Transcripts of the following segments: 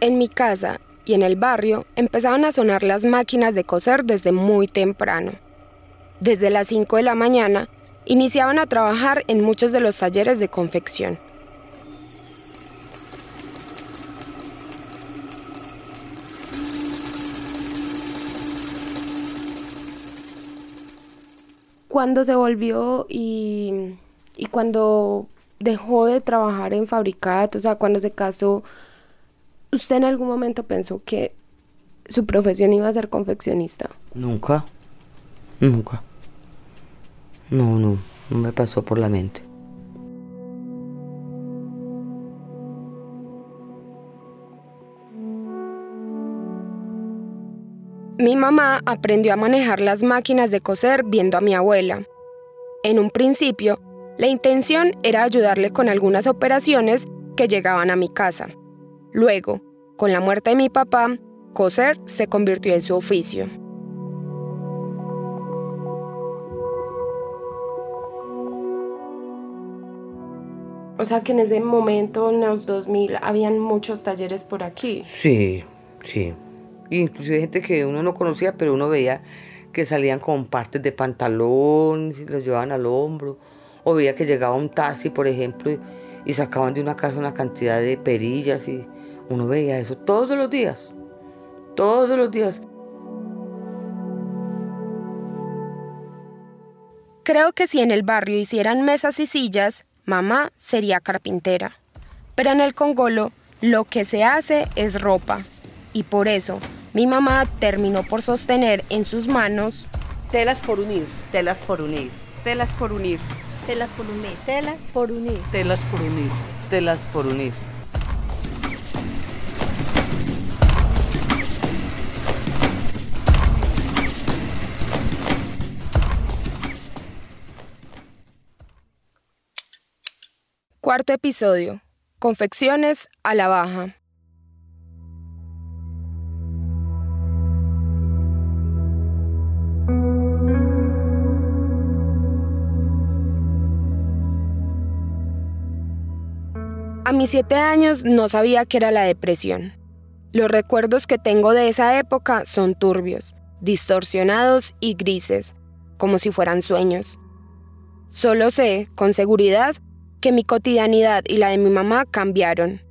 En mi casa y en el barrio empezaban a sonar las máquinas de coser desde muy temprano. Desde las 5 de la mañana iniciaban a trabajar en muchos de los talleres de confección. Cuando se volvió y, y cuando dejó de trabajar en fabricato, o sea, cuando se casó, ¿usted en algún momento pensó que su profesión iba a ser confeccionista? Nunca, nunca. No, no, no me pasó por la mente. Mi mamá aprendió a manejar las máquinas de coser viendo a mi abuela. En un principio, la intención era ayudarle con algunas operaciones que llegaban a mi casa. Luego, con la muerte de mi papá, coser se convirtió en su oficio. O sea que en ese momento, en los 2000, habían muchos talleres por aquí. Sí, sí. Inclusive gente que uno no conocía, pero uno veía que salían con partes de pantalón y los llevaban al hombro. O veía que llegaba un taxi, por ejemplo, y, y sacaban de una casa una cantidad de perillas y uno veía eso todos los días. Todos los días. Creo que si en el barrio hicieran mesas y sillas, mamá sería carpintera. Pero en el Congolo lo que se hace es ropa. Y por eso mi mamá terminó por sostener en sus manos telas por unir, telas por unir, telas por unir, telas por unir, telas por unir, telas por unir, telas por unir. Cuarto episodio. Confecciones a la baja. A mis siete años no sabía qué era la depresión. Los recuerdos que tengo de esa época son turbios, distorsionados y grises, como si fueran sueños. Solo sé, con seguridad, que mi cotidianidad y la de mi mamá cambiaron.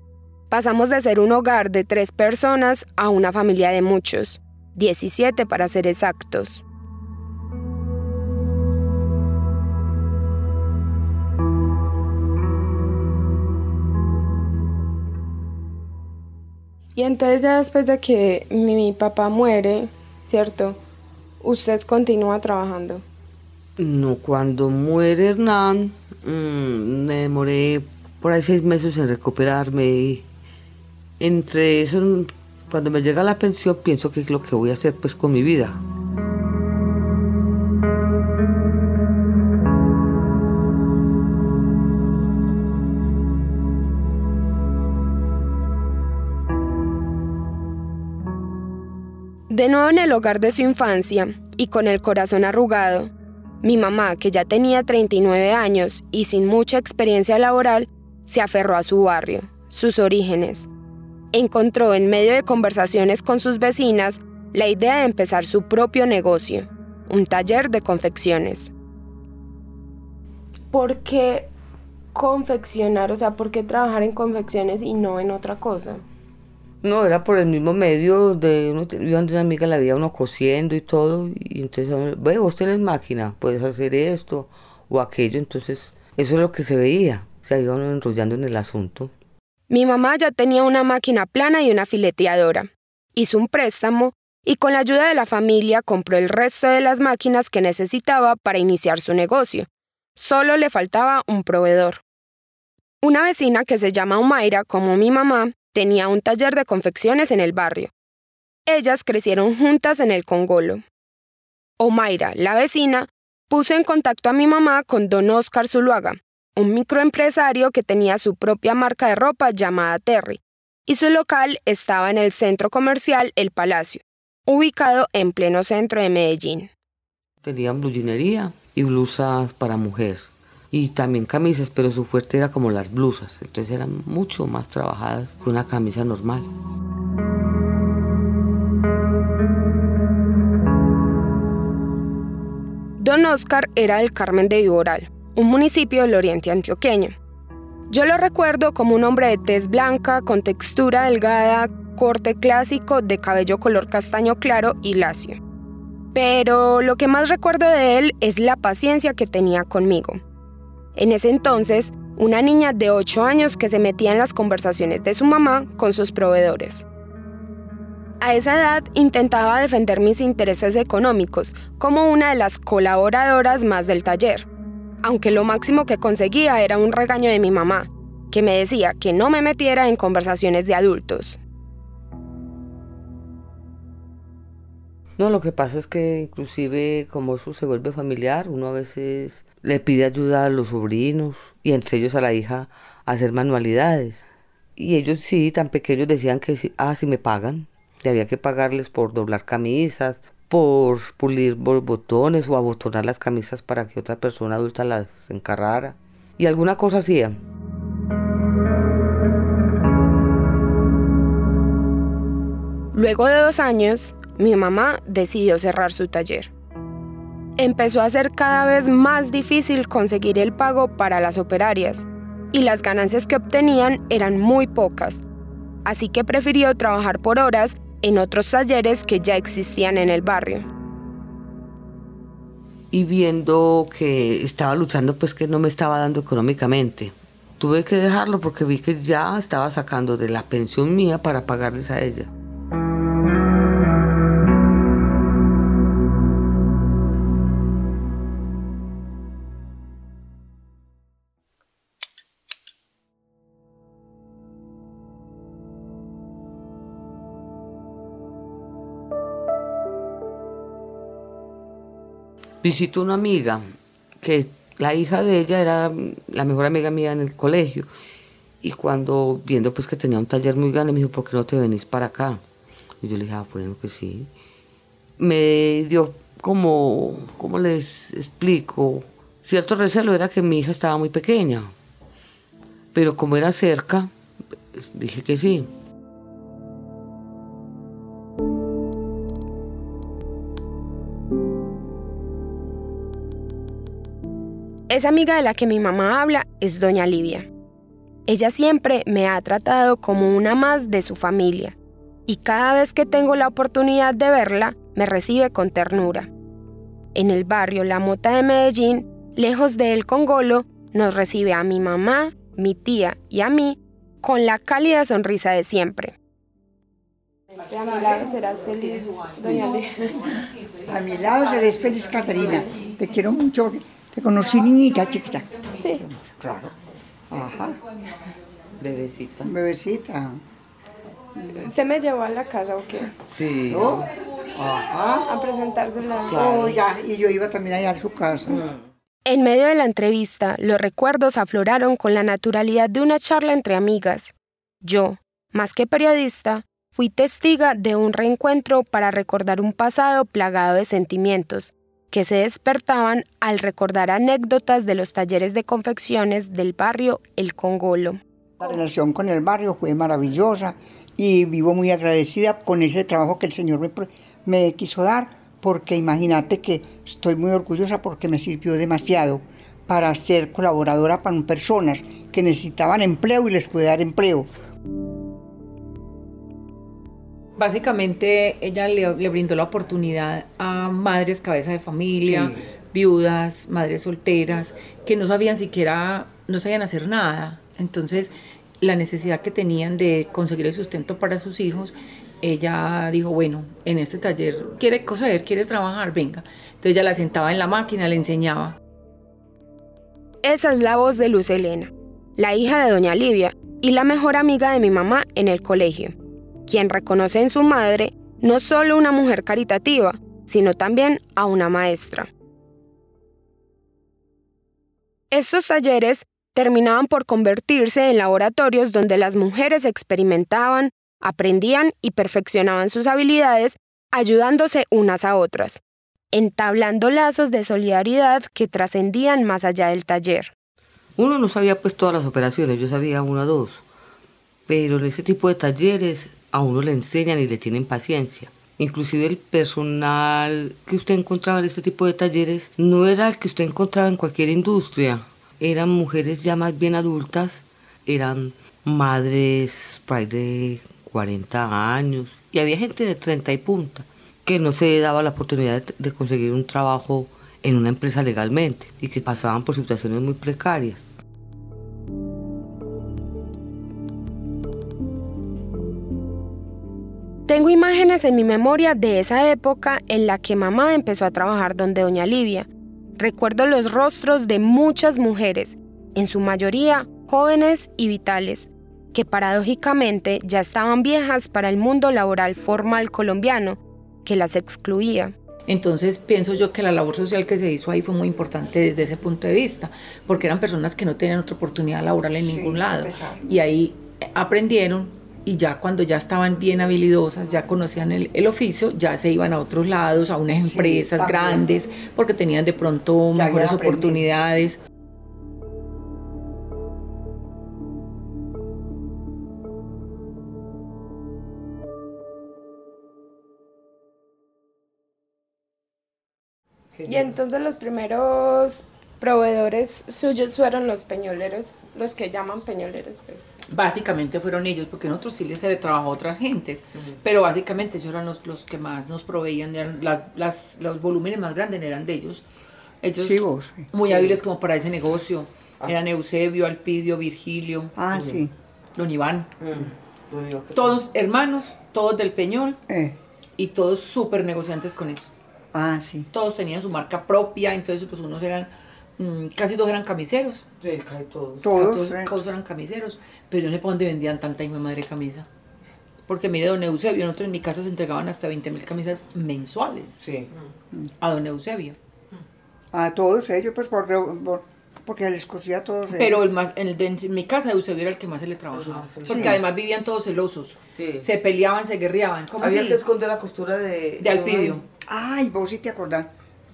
Pasamos de ser un hogar de tres personas a una familia de muchos, 17 para ser exactos. Y entonces ya después de que mi papá muere, ¿cierto? ¿Usted continúa trabajando? No, cuando muere Hernán, mm, me demoré por ahí seis meses en recuperarme. Y entre eso, cuando me llega la pensión, pienso que es lo que voy a hacer pues con mi vida. De nuevo en el hogar de su infancia y con el corazón arrugado, mi mamá, que ya tenía 39 años y sin mucha experiencia laboral, se aferró a su barrio, sus orígenes. Encontró en medio de conversaciones con sus vecinas la idea de empezar su propio negocio, un taller de confecciones. ¿Por qué confeccionar? O sea, ¿por qué trabajar en confecciones y no en otra cosa? No, era por el mismo medio de uno, yo una amiga la veía uno cosiendo y todo, y entonces, ve, vos tenés máquina, puedes hacer esto o aquello, entonces eso es lo que se veía, se iban enrollando en el asunto. Mi mamá ya tenía una máquina plana y una fileteadora. Hizo un préstamo y con la ayuda de la familia compró el resto de las máquinas que necesitaba para iniciar su negocio. Solo le faltaba un proveedor. Una vecina que se llama Umaira, como mi mamá, tenía un taller de confecciones en el barrio. Ellas crecieron juntas en el Congolo. Omaira, la vecina, puso en contacto a mi mamá con don Oscar Zuluaga, un microempresario que tenía su propia marca de ropa llamada Terry, y su local estaba en el centro comercial El Palacio, ubicado en pleno centro de Medellín. Tenían blusinería y blusas para mujer y también camisas, pero su fuerte era como las blusas, entonces eran mucho más trabajadas que una camisa normal. Don Oscar era del Carmen de Viboral, un municipio del oriente antioqueño. Yo lo recuerdo como un hombre de tez blanca, con textura delgada, corte clásico, de cabello color castaño claro y lacio. Pero lo que más recuerdo de él es la paciencia que tenía conmigo. En ese entonces, una niña de 8 años que se metía en las conversaciones de su mamá con sus proveedores. A esa edad intentaba defender mis intereses económicos como una de las colaboradoras más del taller aunque lo máximo que conseguía era un regaño de mi mamá, que me decía que no me metiera en conversaciones de adultos. No, lo que pasa es que inclusive como eso se vuelve familiar, uno a veces le pide ayuda a los sobrinos y entre ellos a la hija a hacer manualidades. Y ellos sí, tan pequeños, decían que ah, si me pagan, y había que pagarles por doblar camisas, por pulir botones o abotonar las camisas para que otra persona adulta las encarrara. Y alguna cosa hacía. Luego de dos años, mi mamá decidió cerrar su taller. Empezó a ser cada vez más difícil conseguir el pago para las operarias y las ganancias que obtenían eran muy pocas, así que prefirió trabajar por horas en otros talleres que ya existían en el barrio. Y viendo que estaba luchando, pues que no me estaba dando económicamente. Tuve que dejarlo porque vi que ya estaba sacando de la pensión mía para pagarles a ellas. Visitó una amiga que la hija de ella era la mejor amiga mía en el colegio. Y cuando, viendo pues que tenía un taller muy grande, me dijo, ¿por qué no te venís para acá? Y yo le dije, ah, bueno, que sí. Me dio como, ¿cómo les explico? Cierto recelo era que mi hija estaba muy pequeña. Pero como era cerca, dije que sí. Esa amiga de la que mi mamá habla es doña Livia. Ella siempre me ha tratado como una más de su familia y cada vez que tengo la oportunidad de verla me recibe con ternura. En el barrio La Mota de Medellín, lejos de El Congolo, nos recibe a mi mamá, mi tía y a mí con la cálida sonrisa de siempre. A mi lado serás feliz, doña Livia. A mi lado serás feliz, Catarina. Te quiero mucho. Te conocí niñita chiquita. Sí. Claro. Ajá. Bebecita. Bebecita. ¿Se me llevó a la casa o qué? Sí. ¿No? Ajá. A presentársela. Claro. Oiga, y yo iba también allá a su casa. En medio de la entrevista, los recuerdos afloraron con la naturalidad de una charla entre amigas. Yo, más que periodista, fui testiga de un reencuentro para recordar un pasado plagado de sentimientos, que se despertaban al recordar anécdotas de los talleres de confecciones del barrio El Congolo. La relación con el barrio fue maravillosa y vivo muy agradecida con ese trabajo que el Señor me, quiso dar, porque imagínate que estoy muy orgullosa porque me sirvió demasiado para ser colaboradora para personas que necesitaban empleo y les pude dar empleo. Básicamente ella le, le, brindó la oportunidad a madres cabeza de familia, sí. viudas, madres solteras, que no sabían siquiera, no sabían hacer nada. Entonces, la necesidad que tenían de conseguir el sustento para sus hijos, ella dijo, bueno, en este taller quiere coser, quiere trabajar, venga. Entonces ella la sentaba en la máquina, le enseñaba. Esa es la voz de Luz Elena, la hija de doña Livia y la mejor amiga de mi mamá en el colegio quien reconoce en su madre no solo una mujer caritativa, sino también a una maestra. Estos talleres terminaban por convertirse en laboratorios donde las mujeres experimentaban, aprendían y perfeccionaban sus habilidades, ayudándose unas a otras, entablando lazos de solidaridad que trascendían más allá del taller. Uno no sabía pues todas las operaciones, yo sabía una o dos, pero en ese tipo de talleres a uno le enseñan y le tienen paciencia. Inclusive el personal que usted encontraba en este tipo de talleres no era el que usted encontraba en cualquier industria. Eran mujeres ya más bien adultas, eran madres por de 40 años y había gente de 30 y punta que no se daba la oportunidad de conseguir un trabajo en una empresa legalmente y que pasaban por situaciones muy precarias. Tengo imágenes en mi memoria de esa época en la que mamá empezó a trabajar donde doña Livia. Recuerdo los rostros de muchas mujeres, en su mayoría jóvenes y vitales, que paradójicamente ya estaban viejas para el mundo laboral formal colombiano, que las excluía. Entonces pienso yo que la labor social que se hizo ahí fue muy importante desde ese punto de vista, porque eran personas que no tenían otra oportunidad laboral en ningún lado. Y ahí aprendieron y ya cuando ya estaban bien habilidosas, ya conocían el, oficio, ya se iban a otros lados, a unas empresas grandes, porque tenían de pronto mejores oportunidades. Y entonces los primeros proveedores suyos fueron los peñoleros, los que llaman peñoleros. Pues. Básicamente fueron ellos, porque en otros sí les se le trabajó a otras gentes, pero básicamente ellos eran los, los que más nos proveían, las, los volúmenes más grandes eran de ellos. Ellos muy hábiles como para ese negocio. Ah. Eran Eusebio, Alpidio, Virgilio, ah, sí. Don Iván. Mm. Todos hermanos, todos del Peñol eh. y todos súper negociantes con eso. Ah, sí. Todos tenían su marca propia, entonces pues unos eran, mm, casi todos eran camiseros. Sí, casi todos. Todos, todos, eran camiseros, pero yo no sé para dónde vendían tanta hijo de madre camisa. Porque mire, don Eusebio, nosotros en mi casa se entregaban hasta 20 mil camisas mensuales. Sí. A don Eusebio. A todos ellos, pues por, porque les cosía a todos Pero el más, en, mi casa Eusebio era el que más se le trabajaba. Porque además vivían todos celosos. Se peleaban, se guerreaban. Había que esconder la costura de, de Alpidio. Ay, vos sí te acordás.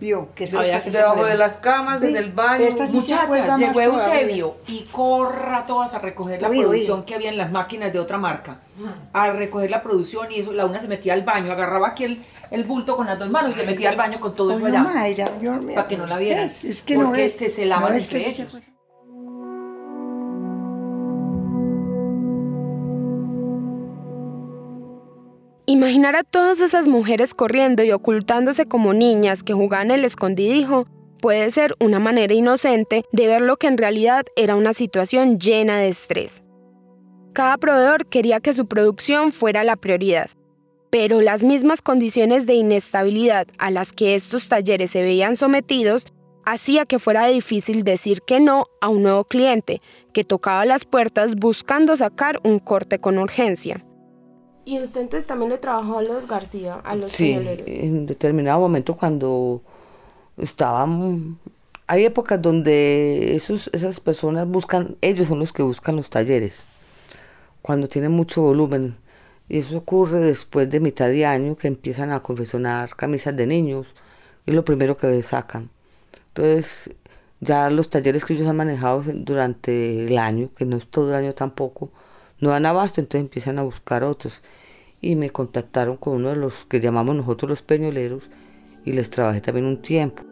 Vio que se debajo de las camas, en el baño. Muchachas, llegó Eusebio y corra todas a recoger la producción que había en las máquinas de otra marca. A recoger la producción y eso, la una se metía al baño, agarraba aquí el, el bulto con las dos manos y se metía al baño con todo eso allá. para que no la vieran. Es, que porque se celaban entre ellos. Imaginar a todas esas mujeres corriendo y ocultándose como niñas que jugaban el escondidijo puede ser una manera inocente de ver lo que en realidad era una situación llena de estrés. Cada proveedor quería que su producción fuera la prioridad, pero las mismas condiciones de inestabilidad a las que estos talleres se veían sometidos hacía que fuera difícil decir que no a un nuevo cliente que tocaba las puertas buscando sacar un corte con urgencia. ¿Y usted entonces también le trabajó a los García, a los Sí, en determinado momento cuando estaban... Hay épocas donde esos, esas personas buscan, ellos son los que buscan los talleres, cuando tienen mucho volumen. Y eso ocurre después de mitad de año que empiezan a confeccionar camisas de niños, y lo primero que sacan. Entonces, ya los talleres que ellos han manejado durante el año, que no es todo el año tampoco, no dan abasto, entonces empiezan a buscar otros. Y me contactaron con uno de los que llamamos nosotros los peñoleros y les trabajé también un tiempo.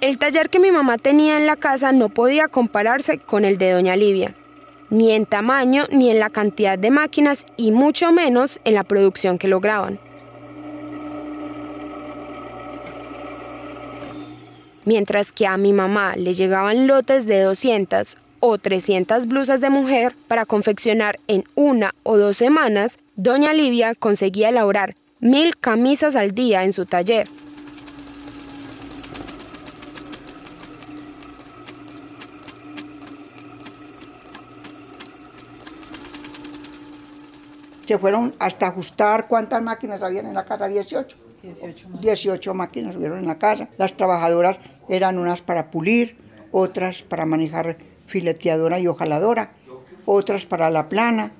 El taller que mi mamá tenía en la casa no podía compararse con el de doña Livia, ni en tamaño, ni en la cantidad de máquinas y mucho menos en la producción que lograban. Mientras que a mi mamá le llegaban lotes de 200 o 300 blusas de mujer para confeccionar en una o dos semanas, doña Livia conseguía elaborar mil camisas al día en su taller. Se fueron hasta ajustar cuántas máquinas habían en la casa, 18. 18 máquinas. hubieron en la casa. Las trabajadoras eran unas para pulir, otras para manejar fileteadora y ojaladora, otras para la plana,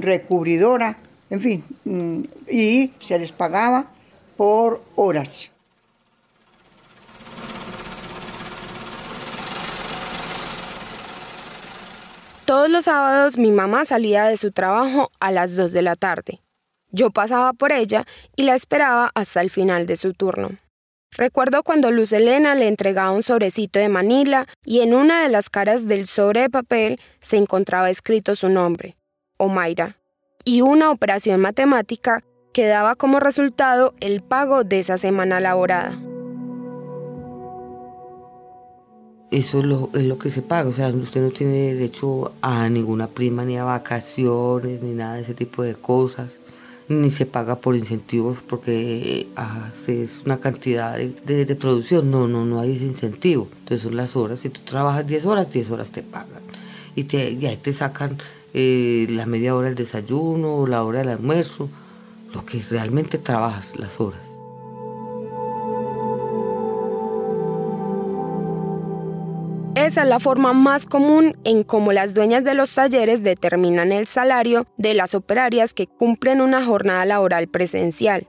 recubridora, en fin, mm, y se les pagaba por horas. Todos los sábados mi mamá salía de su trabajo a las 2 de la tarde. Yo pasaba por ella y la esperaba hasta el final de su turno. Recuerdo cuando Luz Elena le entregaba un sobrecito de Manila y en una de las caras del sobre de papel se encontraba escrito su nombre, Omaira, y una operación matemática que daba como resultado el pago de esa semana laborada. Eso es lo, es lo que se paga, o sea, usted no tiene derecho a ninguna prima, ni a vacaciones, ni nada de ese tipo de cosas ni se paga por incentivos porque haces una cantidad de, producción. No, no, no hay incentivo. Entonces son las horas. Si tú trabajas 10 horas, 10 horas te pagan. Y, te, ahí te sacan eh, la media hora del desayuno la hora del almuerzo, lo que realmente trabajas, las horas. Esa es la forma más común en cómo las dueñas de los talleres determinan el salario de las operarias que cumplen una jornada laboral presencial.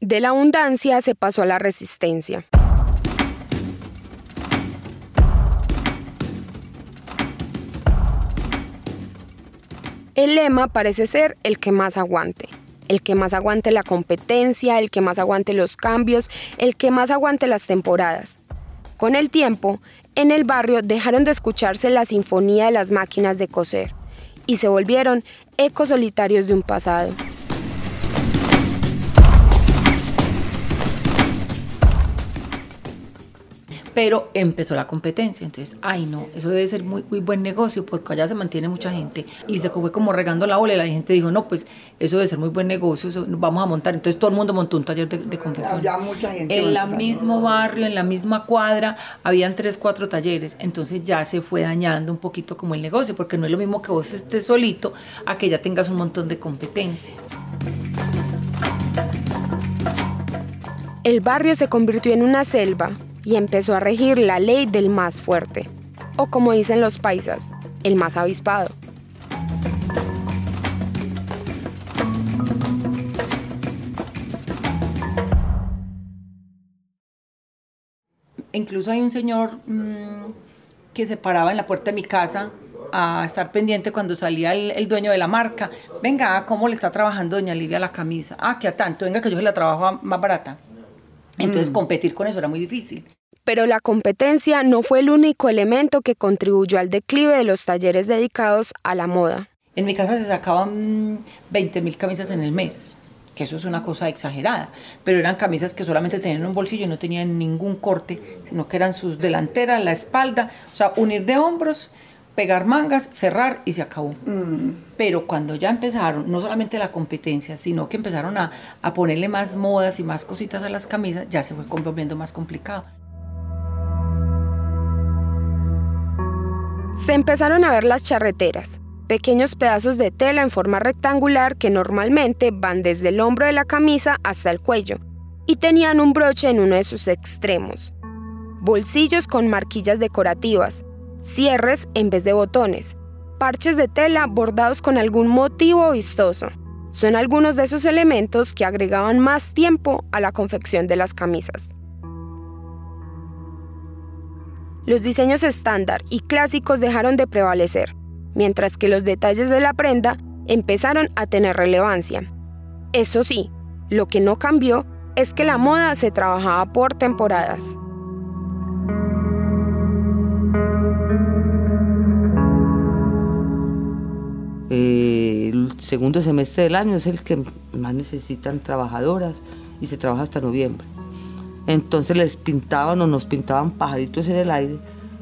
De la abundancia se pasó a la resistencia. El lema parece ser el que más aguante, el que más aguante la competencia, el que más aguante los cambios, el que más aguante las temporadas. Con el tiempo, en el barrio dejaron de escucharse la sinfonía de las máquinas de coser y se volvieron ecos solitarios de un pasado. Pero empezó la competencia. Entonces, ay no, eso debe ser muy, muy buen negocio porque allá se mantiene mucha gente. Y se fue como regando la ola y la gente dijo, no, pues eso debe ser muy buen negocio, eso vamos a montar. Entonces todo el mundo montó un taller de, de confesión. mucha gente. En el mismo barrio, en la misma cuadra, habían tres, cuatro talleres. Entonces ya se fue dañando un poquito como el negocio, porque no es lo mismo que vos estés solito a que ya tengas un montón de competencia. El barrio se convirtió en una selva y empezó a regir la ley del más fuerte, o como dicen los paisas, el más avispado. Incluso hay un señor mm, que se paraba en la puerta de mi casa a estar pendiente cuando salía el, dueño de la marca. Venga, ¿cómo le está trabajando doña Livia la camisa? Ah, que a tanto, venga que yo se la trabajo más barata. Entonces mm. competir con eso era muy difícil. Pero la competencia no fue el único elemento que contribuyó al declive de los talleres dedicados a la moda. En mi casa se sacaban 20 mil camisas en el mes, que eso es una cosa exagerada, pero eran camisas que solamente tenían un bolsillo y no tenían ningún corte, sino que eran sus delanteras, la espalda, o sea, unir de hombros, pegar mangas, cerrar y se acabó. Mm. Pero cuando ya empezaron, no solamente la competencia, sino que empezaron a, a ponerle más modas y más cositas a las camisas, ya se fue volviendo más complicado. Se empezaron a ver las charreteras, pequeños pedazos de tela en forma rectangular que normalmente van desde el hombro de la camisa hasta el cuello, y tenían un broche en uno de sus extremos. Bolsillos con marquillas decorativas, cierres en vez de botones, parches de tela bordados con algún motivo vistoso. Son algunos de esos elementos que agregaban más tiempo a la confección de las camisas. Los diseños estándar y clásicos dejaron de prevalecer, mientras que los detalles de la prenda empezaron a tener relevancia. Eso sí, lo que no cambió es que la moda se trabajaba por temporadas. Eh, el segundo semestre del año es el que más necesitan trabajadoras y se trabaja hasta noviembre. Entonces les pintaban o nos pintaban pajaritos en el aire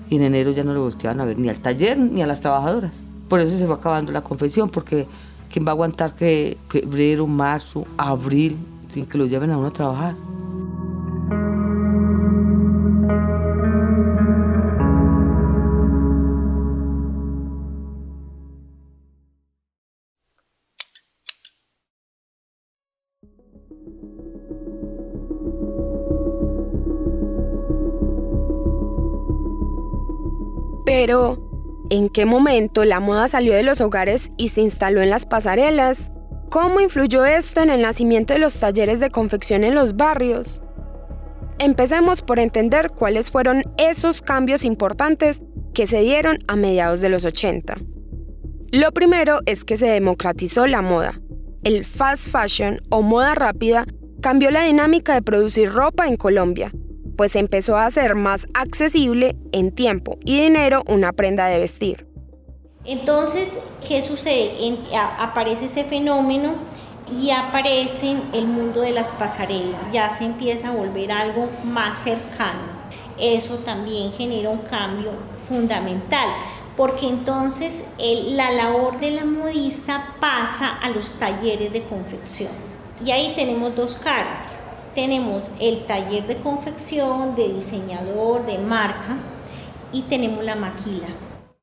y en enero ya no le volteaban a ver ni al taller ni a las trabajadoras. Por eso se fue acabando la confección, porque ¿quién va a aguantar que febrero, marzo, abril, sin que lo lleven a uno a trabajar? Pero, ¿en qué momento la moda salió de los hogares y se instaló en las pasarelas? ¿Cómo influyó esto en el nacimiento de los talleres de confección en los barrios? Empecemos por entender cuáles fueron esos cambios importantes que se dieron a mediados de los 80. Lo primero es que se democratizó la moda. El fast fashion o moda rápida cambió la dinámica de producir ropa en Colombia, pues empezó a ser más accesible en tiempo y dinero una prenda de vestir. Entonces, ¿qué sucede? aparece ese fenómeno y aparece el mundo de las pasarelas, ya se empieza a volver algo más cercano. Eso también genera un cambio fundamental, porque entonces la labor de la modista pasa a los talleres de confección. Y ahí tenemos dos caras. Tenemos el taller de confección, de diseñador, de marca, y tenemos la maquila.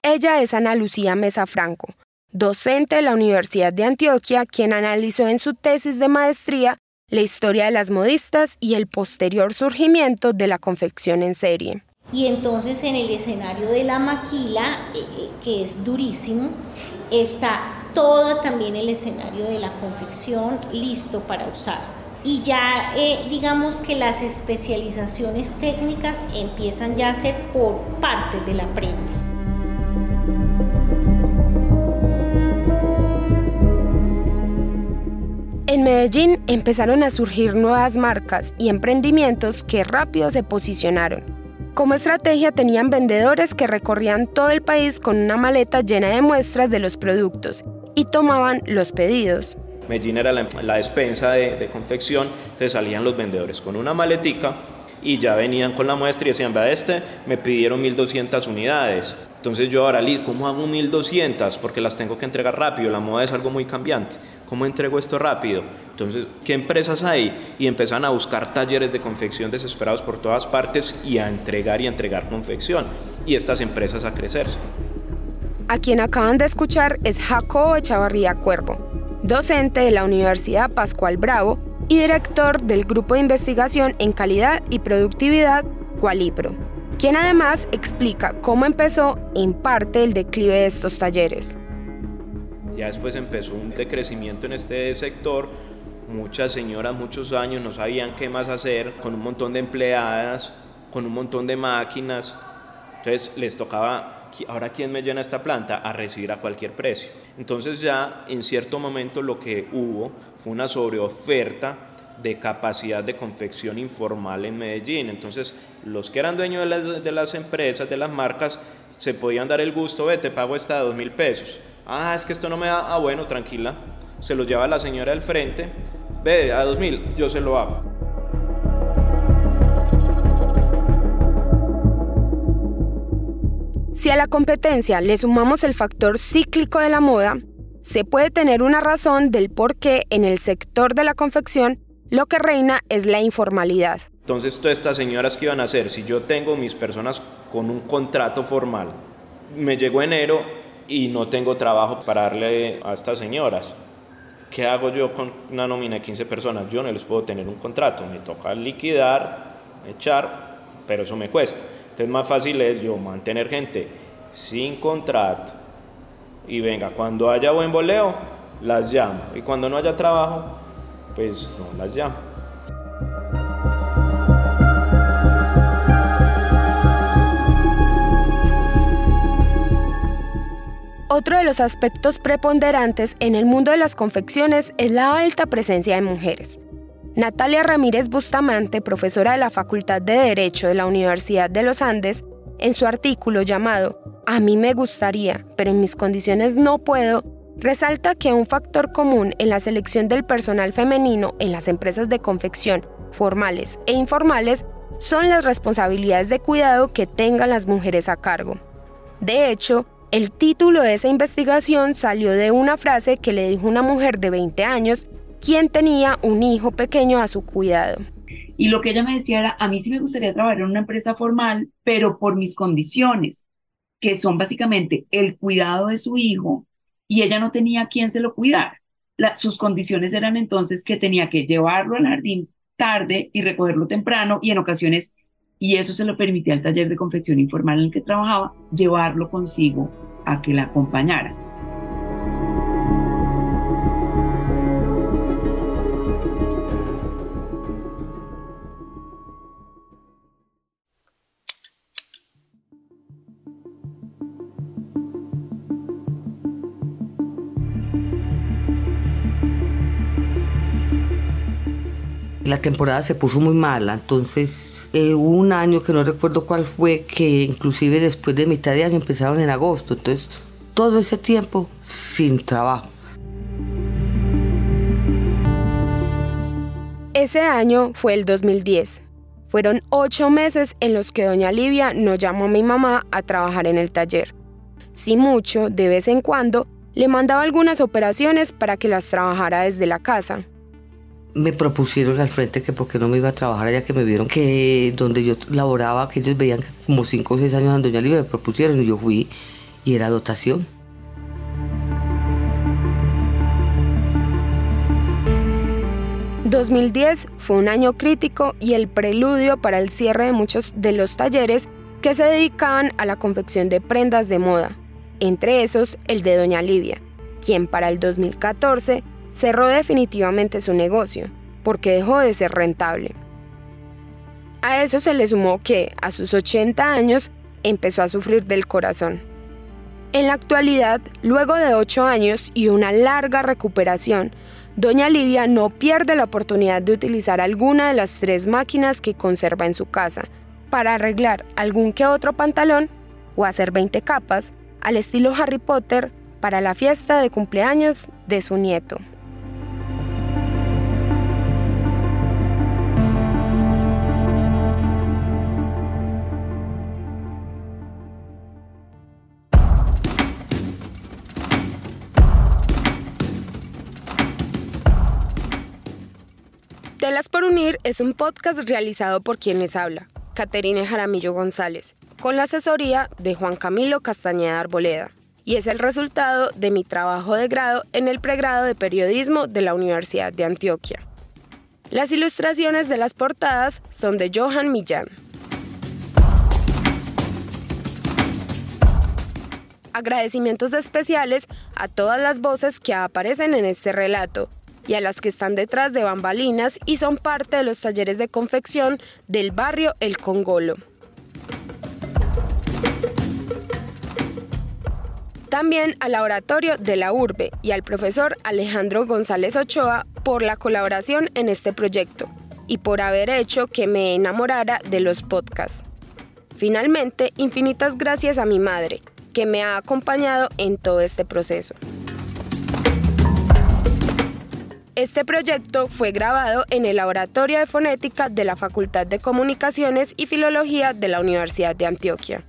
Ella es Ana Lucía Mesa Franco, docente de la Universidad de Antioquia, quien analizó en su tesis de maestría la historia de las modistas y el posterior surgimiento de la confección en serie. Y entonces en el escenario de la maquila, eh, eh, que es durísimo, está todo también el escenario de la confección listo para usar. Y ya eh, digamos que las especializaciones técnicas empiezan ya a ser por parte de la prenda. En Medellín empezaron a surgir nuevas marcas y emprendimientos que rápido se posicionaron. Como estrategia tenían vendedores que recorrían todo el país con una maleta llena de muestras de los productos y tomaban los pedidos. Medellín era la, despensa de, de, confección, entonces salían los vendedores con una maletica y ya venían con la muestra y decían, vea este, me pidieron 1200 unidades. Entonces yo ahora, ¿cómo hago 1200? Porque las tengo que entregar rápido, la moda es algo muy cambiante. ¿Cómo entrego esto rápido? Entonces, ¿qué empresas hay? Y empiezan a buscar talleres de confección desesperados por todas partes y a entregar y a entregar confección. Y estas empresas a crecerse. A quien acaban de escuchar es Jacobo Echavarría Cuervo, docente de la Universidad Pascual Bravo y director del Grupo de Investigación en Calidad y Productividad Qualipro, quien además explica cómo empezó en parte el declive de estos talleres. Ya después empezó un decrecimiento en este sector. Muchas señoras, muchos años, no sabían qué más hacer, con un montón de empleadas, con un montón de máquinas. Entonces les tocaba, ahora quién me llena esta planta, a recibir a cualquier precio. Entonces ya en cierto momento lo que hubo fue una sobreoferta de capacidad de confección informal en Medellín. Entonces los que eran dueños de las, de las empresas, de las marcas, se podían dar el gusto, ve, te pago esta dos mil pesos Ah, es que esto no me da. Ah, bueno, tranquila. Se los lleva la señora del frente. Ve, a 2000, yo se lo hago. Si a la competencia le sumamos el factor cíclico de la moda, se puede tener una razón del por qué en el sector de la confección lo que reina es la informalidad. Entonces, todas estas señoras que iban a hacer, si yo tengo mis personas con un contrato formal, me llegó enero, y no tengo trabajo para darle a estas señoras. ¿Qué hago yo con una nómina de 15 personas? Yo no les puedo tener un contrato, me toca liquidar, echar, pero eso me cuesta. Entonces más fácil es yo mantener gente sin contrato y venga, cuando haya buen boleo, las llamo y cuando no haya trabajo, pues no las llamo. Otro de los aspectos preponderantes en el mundo de las confecciones es la alta presencia de mujeres. Natalia Ramírez Bustamante, profesora de la Facultad de Derecho de la Universidad de los Andes, en su artículo llamado A mí me gustaría, pero en mis condiciones no puedo, resalta que un factor común en la selección del personal femenino en las empresas de confección, formales e informales, son las responsabilidades de cuidado que tengan las mujeres a cargo. De hecho, el título de esa investigación salió de una frase que le dijo una mujer de 20 años quien tenía un hijo pequeño a su cuidado. Y lo que ella me decía era, a mí sí me gustaría trabajar en una empresa formal, pero por mis condiciones, que son básicamente el cuidado de su hijo, y ella no tenía quien se lo cuidara. sus condiciones eran entonces que tenía que llevarlo al jardín tarde y recogerlo temprano, y en ocasiones y eso se lo permitía al taller de confección informal en el que trabajaba llevarlo consigo a que la acompañara. La temporada se puso muy mala, entonces eh, hubo un año que no recuerdo cuál fue, que inclusive después de mitad de año empezaron en agosto, entonces todo ese tiempo sin trabajo. Ese año fue el 2010. Fueron ocho meses en los que doña Livia no llamó a mi mamá a trabajar en el taller. Si mucho, de vez en cuando, le mandaba algunas operaciones para que las trabajara desde la casa. Me propusieron al frente que porque no me iba a trabajar ya que me vieron que donde yo laboraba, que ellos veían que como cinco o seis años en Doña Livia, me propusieron y yo fui y era dotación. 2010 fue un año crítico y el preludio para el cierre de muchos de los talleres que se dedicaban a la confección de prendas de moda, entre esos el de Doña Livia, quien para el 2014 cerró definitivamente su negocio, porque dejó de ser rentable. A eso se le sumó que, a sus 80 años, empezó a sufrir del corazón. En la actualidad, luego de 8 años y una larga recuperación, Doña Livia no pierde la oportunidad de utilizar alguna de las tres máquinas que conserva en su casa para arreglar algún que otro pantalón o hacer 20 capas al estilo Harry Potter para la fiesta de cumpleaños de su nieto. Es un podcast realizado por quien les habla, Caterine Jaramillo González, con la asesoría de Juan Camilo Castañeda Arboleda, y es el resultado de mi trabajo de grado en el pregrado de periodismo de la Universidad de Antioquia. Las ilustraciones de las portadas son de Johan Millán. Agradecimientos especiales a todas las voces que aparecen en este relato y a las que están detrás de bambalinas y son parte de los talleres de confección del barrio El Congolo. También al laboratorio de la Urbe y al profesor Alejandro González Ochoa por la colaboración en este proyecto y por haber hecho que me enamorara de los podcasts. Finalmente, infinitas gracias a mi madre, que me ha acompañado en todo este proceso. Este proyecto fue grabado en el Laboratorio de Fonética de la Facultad de Comunicaciones y Filología de la Universidad de Antioquia.